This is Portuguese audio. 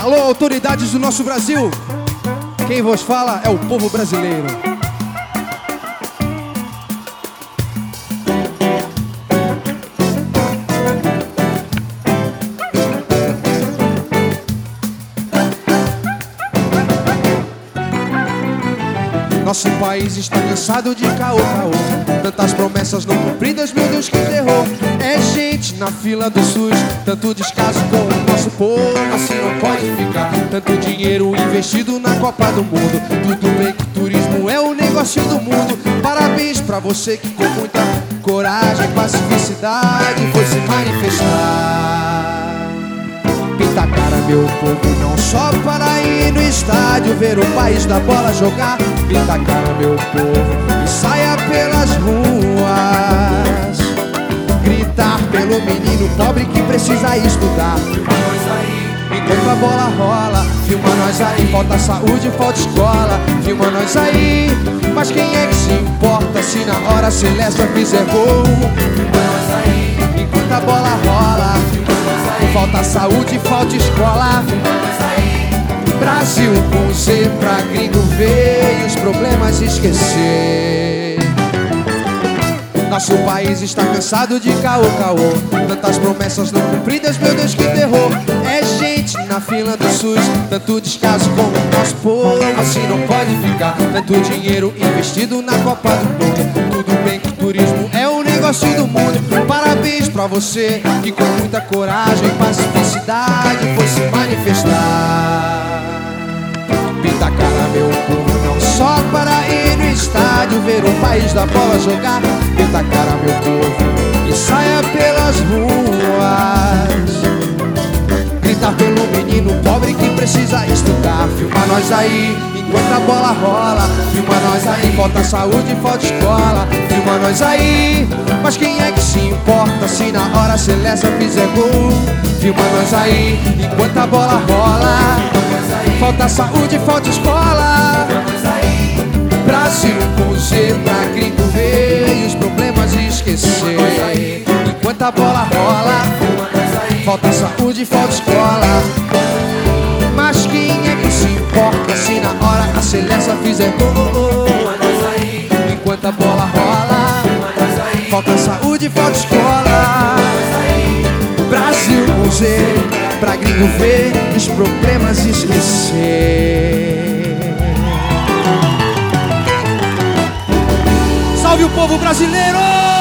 Alô, autoridades do nosso Brasil. Quem vos fala é o povo brasileiro. Nosso país está cansado de caô, caô. Tantas promessas não cumpridas, meu Deus, que terror. É gente na fila do SUS Tanto descaso com o nosso povo Assim não pode ficar. Tanto dinheiro investido na Copa do Mundo. Tudo bem que turismo é o negócio do mundo. Parabéns pra você que com muita coragem e pacificidade Foi se manifestar Pinta a cara, meu povo, não só para ir no estádio Ver o país da bola jogar. Pinta a cara, meu povo, e saia pelas ruas. Gritar pelo menino pobre que precisa estudar. Enquanto a bola rola, filma nós aí. Falta saúde, falta escola, filma nós aí. Mas quem é que se importa se na hora Celeste fizer gol? Enquanto a bola rola, Falta saúde, falta escola. Brasil com Z pra gringo ver e os problemas esquecer. Nosso país está cansado de caô, caô. Tantas promessas não cumpridas, meu Deus que terror. É gente na fila do SUS Tanto descaso com o nosso povo. Assim não pode ficar. Tanto dinheiro investido na Copa do Mundo o negócio do mundo. Parabéns pra você que com muita coragem e pacificidade foi se manifestar. Pinta cara, meu povo, não só para ir no estádio ver o país da bola jogar. Pinta cara, meu povo, e saia pelas ruas. Gritar pelo menino pobre que precisa estudar. Filma nós aí, enquanto a bola rola Filma nós aí, falta saúde, falta escola. Filma nós aí, mas quem é que se importa Se na hora Celeste fizer gol? Filma nós aí, enquanto a bola rola. Falta saúde, falta escola. Brasil com Z pra gringo ver E os problemas esquecer. Enquanto a bola rola. Falta saúde, falta escola. Mas quem é Fizer gol Enquanto a bola rola Falta saúde, falta escola Brasil com Z Pra gringo ver os problemas esquecer Salve o povo brasileiro!